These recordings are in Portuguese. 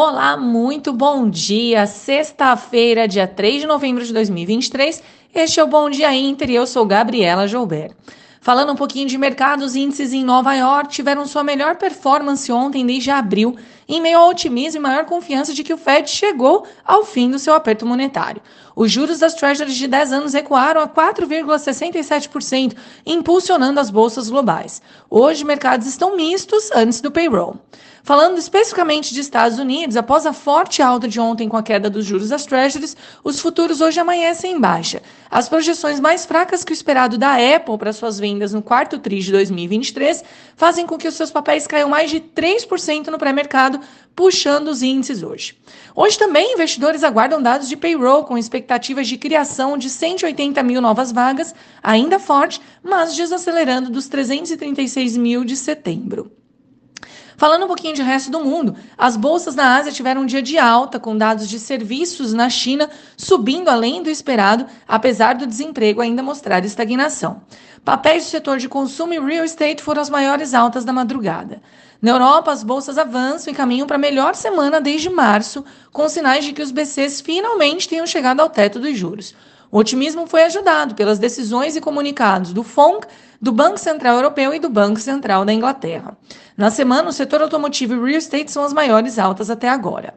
Olá, muito bom dia. Sexta-feira, dia 3 de novembro de 2023. Este é o Bom Dia Inter e eu sou Gabriela Joubert. Falando um pouquinho de mercados, índices em Nova York tiveram sua melhor performance ontem desde abril, em meio ao otimismo e maior confiança de que o Fed chegou ao fim do seu aperto monetário. Os juros das Treasuries de 10 anos recuaram a 4,67%, impulsionando as bolsas globais. Hoje, mercados estão mistos antes do payroll. Falando especificamente de Estados Unidos, após a forte alta de ontem com a queda dos juros das Treasuries, os futuros hoje amanhecem em baixa. As projeções mais fracas que o esperado da Apple para suas vendas no quarto TRI de 2023 fazem com que os seus papéis caiam mais de 3% no pré-mercado, puxando os índices hoje. Hoje também, investidores aguardam dados de payroll com expectativas de criação de 180 mil novas vagas, ainda forte, mas desacelerando dos 336 mil de setembro. Falando um pouquinho de resto do mundo, as bolsas na Ásia tiveram um dia de alta, com dados de serviços na China subindo além do esperado, apesar do desemprego ainda mostrar estagnação. Papéis do setor de consumo e real estate foram as maiores altas da madrugada. Na Europa, as bolsas avançam e caminham para a melhor semana desde março, com sinais de que os BCs finalmente tenham chegado ao teto dos juros. O otimismo foi ajudado pelas decisões e comunicados do FONC, do Banco Central Europeu e do Banco Central da Inglaterra. Na semana, o setor automotivo e real estate são as maiores altas até agora.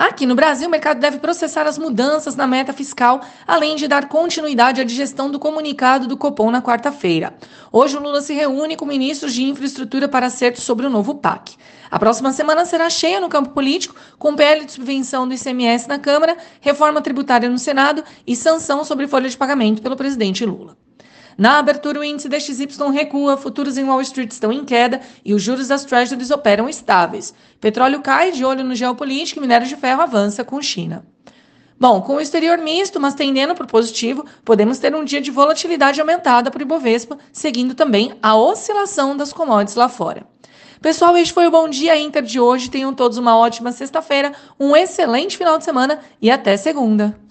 Aqui no Brasil, o mercado deve processar as mudanças na meta fiscal, além de dar continuidade à digestão do comunicado do Copom na quarta-feira. Hoje, o Lula se reúne com ministros de infraestrutura para acerto sobre o novo PAC. A próxima semana será cheia no campo político, com PL de subvenção do ICMS na Câmara, reforma tributária no Senado e sanção sobre folha de pagamento pelo presidente Lula. Na abertura, o índice DXY recua, futuros em Wall Street estão em queda e os juros das Treasuries operam estáveis. Petróleo cai de olho no geopolítico e minério de ferro avança com China. Bom, com o exterior misto, mas tendendo para o positivo, podemos ter um dia de volatilidade aumentada para o Ibovespa, seguindo também a oscilação das commodities lá fora. Pessoal, este foi o Bom Dia Inter de hoje. Tenham todos uma ótima sexta-feira, um excelente final de semana e até segunda.